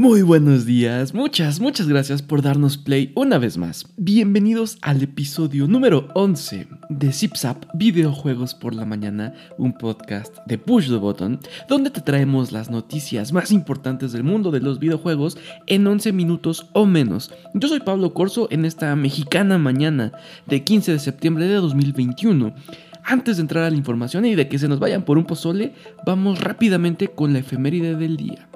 Muy buenos días, muchas, muchas gracias por darnos play una vez más. Bienvenidos al episodio número 11 de ZipZap Videojuegos por la Mañana, un podcast de Push the Button, donde te traemos las noticias más importantes del mundo de los videojuegos en 11 minutos o menos. Yo soy Pablo Corso en esta mexicana mañana de 15 de septiembre de 2021. Antes de entrar a la información y de que se nos vayan por un pozole, vamos rápidamente con la efeméride del día.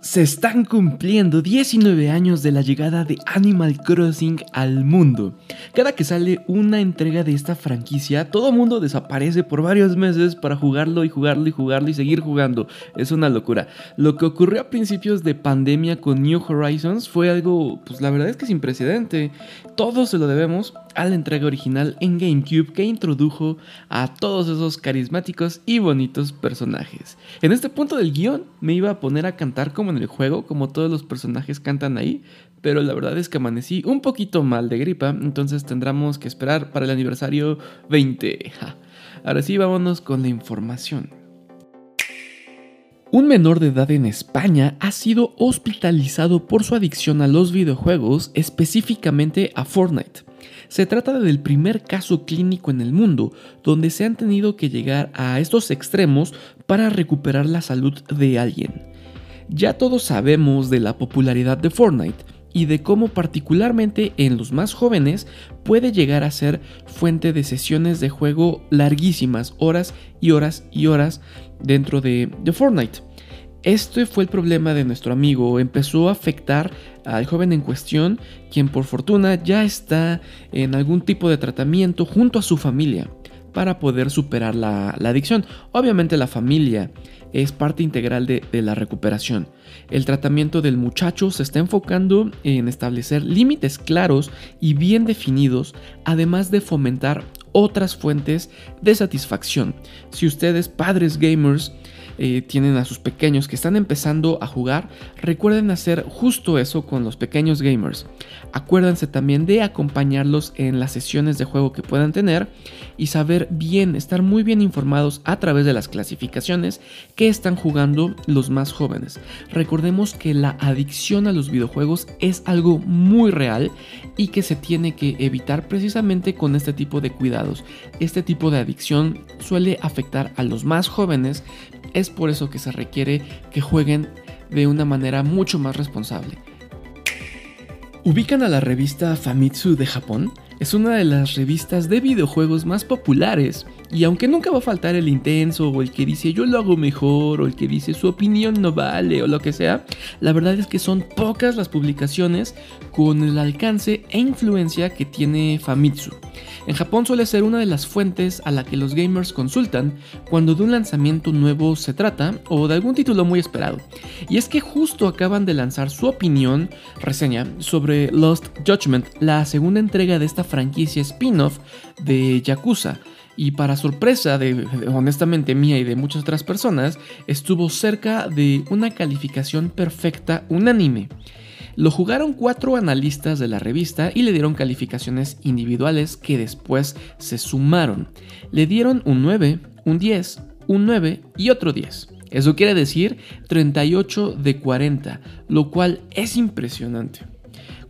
Se están cumpliendo 19 años de la llegada de Animal Crossing al mundo. Cada que sale una entrega de esta franquicia, todo mundo desaparece por varios meses para jugarlo y jugarlo y jugarlo y seguir jugando. Es una locura. Lo que ocurrió a principios de pandemia con New Horizons fue algo, pues la verdad es que sin precedente. Todo se lo debemos a la entrega original en GameCube que introdujo a todos esos carismáticos y bonitos personajes. En este punto del guion me iba a poner a cantar como en el juego, como todos los personajes cantan ahí, pero la verdad es que amanecí un poquito mal de gripa, entonces tendremos que esperar para el aniversario 20. Ahora sí, vámonos con la información. Un menor de edad en España ha sido hospitalizado por su adicción a los videojuegos, específicamente a Fortnite. Se trata del primer caso clínico en el mundo donde se han tenido que llegar a estos extremos para recuperar la salud de alguien. Ya todos sabemos de la popularidad de Fortnite y de cómo particularmente en los más jóvenes puede llegar a ser fuente de sesiones de juego larguísimas, horas y horas y horas dentro de, Fortnite. Este fue el problema de nuestro amigo, empezó a afectar al joven en cuestión, quien por fortuna ya está en algún tipo de tratamiento junto a su familia para poder superar la, adicción. Obviamente la familia es parte integral de, la recuperación. El tratamiento del muchacho se está enfocando en establecer límites claros y bien definidos, además de fomentar otras fuentes de satisfacción. Si ustedes, padres gamers, eh, tienen a sus pequeños que están empezando a jugar, recuerden hacer justo eso con los pequeños gamers. Acuérdense también de acompañarlos en las sesiones de juego que puedan tener y saber bien, estar muy bien informados a través de las clasificaciones que están jugando los más jóvenes. Recordemos que la adicción a los videojuegos es algo muy real y que se tiene que evitar precisamente con este tipo de cuidados. Este tipo de adicción suele afectar a los más jóvenes, es por eso que se requiere que jueguen de una manera mucho más responsable. ¿Ubican a la revista Famitsu de Japón? Es una de las revistas de videojuegos más populares y aunque nunca va a faltar el intenso o el que dice yo lo hago mejor o el que dice su opinión no vale o lo que sea, la verdad es que son pocas las publicaciones con el alcance e influencia que tiene Famitsu. En Japón suele ser una de las fuentes a la que los gamers consultan cuando de un lanzamiento nuevo se trata o de algún título muy esperado. Y es que justo acaban de lanzar su opinión, reseña, sobre Lost Judgment, la segunda entrega de esta franquicia spin-off de Yakuza y para sorpresa de, honestamente mía y de muchas otras personas, estuvo cerca de una calificación perfecta unánime. Lo jugaron cuatro analistas de la revista y le dieron calificaciones individuales que después se sumaron. Le dieron un 9, un 10, un 9 y otro 10. Eso quiere decir 38 de 40, lo cual es impresionante.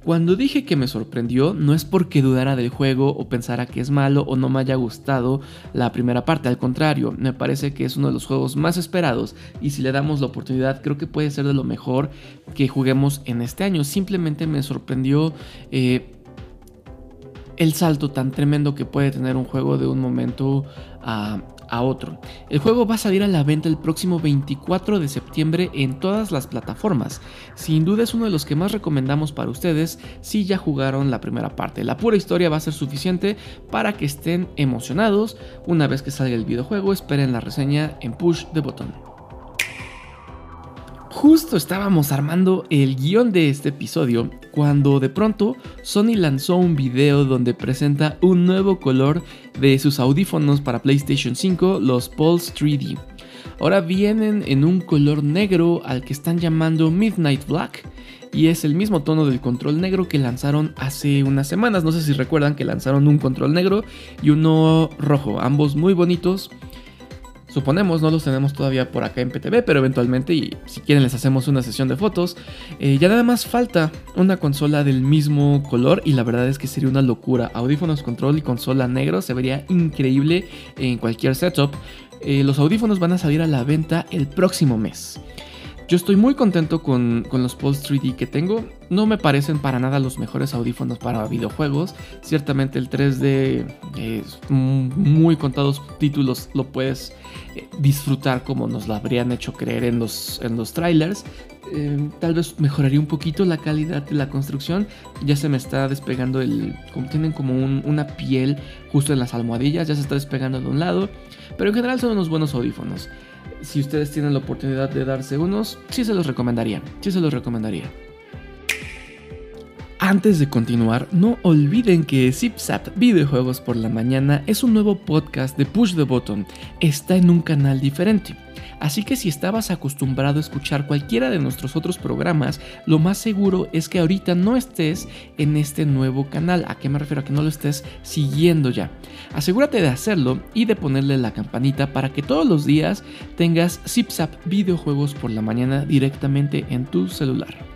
Cuando dije que me sorprendió, no es porque dudara del juego o pensara que es malo o no me haya gustado la primera parte, al contrario, me parece que es uno de los juegos más esperados y si le damos la oportunidad creo que puede ser de lo mejor que juguemos en este año. Simplemente me sorprendió eh, el salto tan tremendo que puede tener un juego de un momento a, a otro. El juego va a salir a la venta el próximo 24 de septiembre en todas las plataformas. Sin duda es uno de los que más recomendamos para ustedes si ya jugaron la primera parte. La pura historia va a ser suficiente para que estén emocionados. Una vez que salga el videojuego, esperen la reseña en Push the Button. Justo estábamos armando el guion de este episodio cuando de pronto Sony lanzó un video donde presenta un nuevo color de sus audífonos para PlayStation 5, los Pulse 3D. Ahora vienen en un color negro al que están llamando Midnight Black y es el mismo tono del control negro que lanzaron hace unas semanas. No sé si recuerdan que lanzaron un control negro y uno rojo, ambos muy bonitos Suponemos, no los tenemos todavía por acá en PTV, pero eventualmente, y si quieren les hacemos una sesión de fotos. Eh, ya nada más falta una consola del mismo color y la verdad es que sería una locura. Audífonos control y consola negro se vería increíble en cualquier setup. Eh, los audífonos van a salir a la venta el próximo mes. Yo estoy muy contento con, los Pulse 3D que tengo. No me parecen para nada los mejores audífonos para videojuegos. Ciertamente el 3D, es muy contados títulos lo puedes eh, disfrutar como nos lo habrían hecho creer en los, en los trailers. Eh, tal vez mejoraría un poquito la calidad de la construcción. Ya se me está despegando el... Como tienen como una piel justo en las almohadillas. Ya se está despegando de un lado. Pero en general son unos buenos audífonos si ustedes tienen la oportunidad de darse unos, sí se los recomendaría, sí se los recomendaría. Antes de continuar, no olviden que ZipZap Videojuegos por la Mañana es un nuevo podcast de Push the Button. Está en un canal diferente. Así que si estabas acostumbrado a escuchar cualquiera de nuestros otros programas, lo más seguro es que ahorita no estés en este nuevo canal. ¿A qué me refiero? A que no lo estés siguiendo ya. Asegúrate de hacerlo y de ponerle la campanita para que todos los días tengas ZipZap videojuegos por la mañana directamente en tu celular.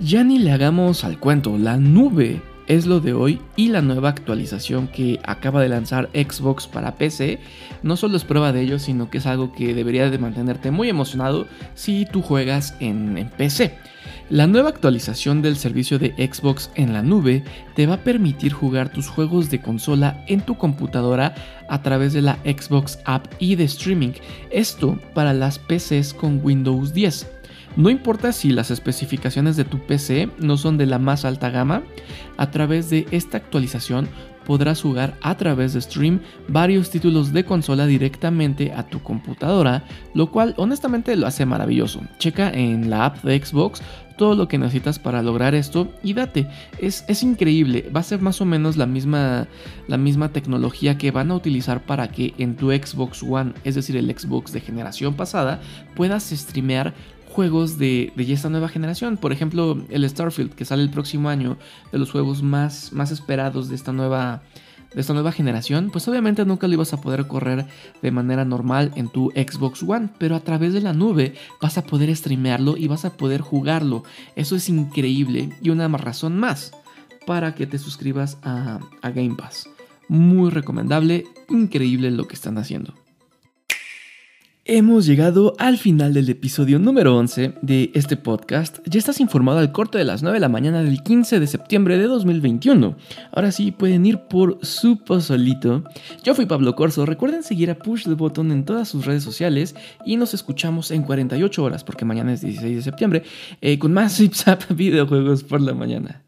Ya ni le hagamos al cuento, la nube es lo de hoy y la nueva actualización que acaba de lanzar Xbox para PC no solo es prueba de ello, sino que es algo que debería de mantenerte muy emocionado si tú juegas en, en PC. La nueva actualización del servicio de Xbox en la nube te va a permitir jugar tus juegos de consola en tu computadora a través de la Xbox App y de streaming. Esto para las PCs con Windows 10. No importa si las especificaciones de tu PC no son de la más alta gama, a través de esta actualización podrás jugar a través de stream varios títulos de consola directamente a tu computadora, lo cual honestamente lo hace maravilloso. Checa en la app de Xbox todo lo que necesitas para lograr esto y date, es, es, increíble, va a ser más o menos la misma, la misma tecnología que van a utilizar para que en tu Xbox One, es decir, el Xbox de generación pasada, puedas streamear juegos de, esta nueva generación. Por ejemplo, el Starfield, que sale el próximo año, de los juegos más, más esperados de esta nueva de esta nueva generación, pues obviamente nunca lo ibas a poder correr de manera normal en tu Xbox One, pero a través de la nube vas a poder streamearlo y vas a poder jugarlo. Eso es increíble y una razón más para que te suscribas a, a Game Pass. Muy recomendable, increíble lo que están haciendo. Hemos llegado al final del episodio número 11 de este podcast. Ya estás informado al corte de las 9 de la mañana del 15 de septiembre de 2021. Ahora sí pueden ir por su pozolito. Yo fui Pablo Corso. Recuerden seguir a Push the Button en todas sus redes sociales y nos escuchamos en 48 horas porque mañana es 16 de septiembre eh, con más Zip Zap videojuegos por la mañana.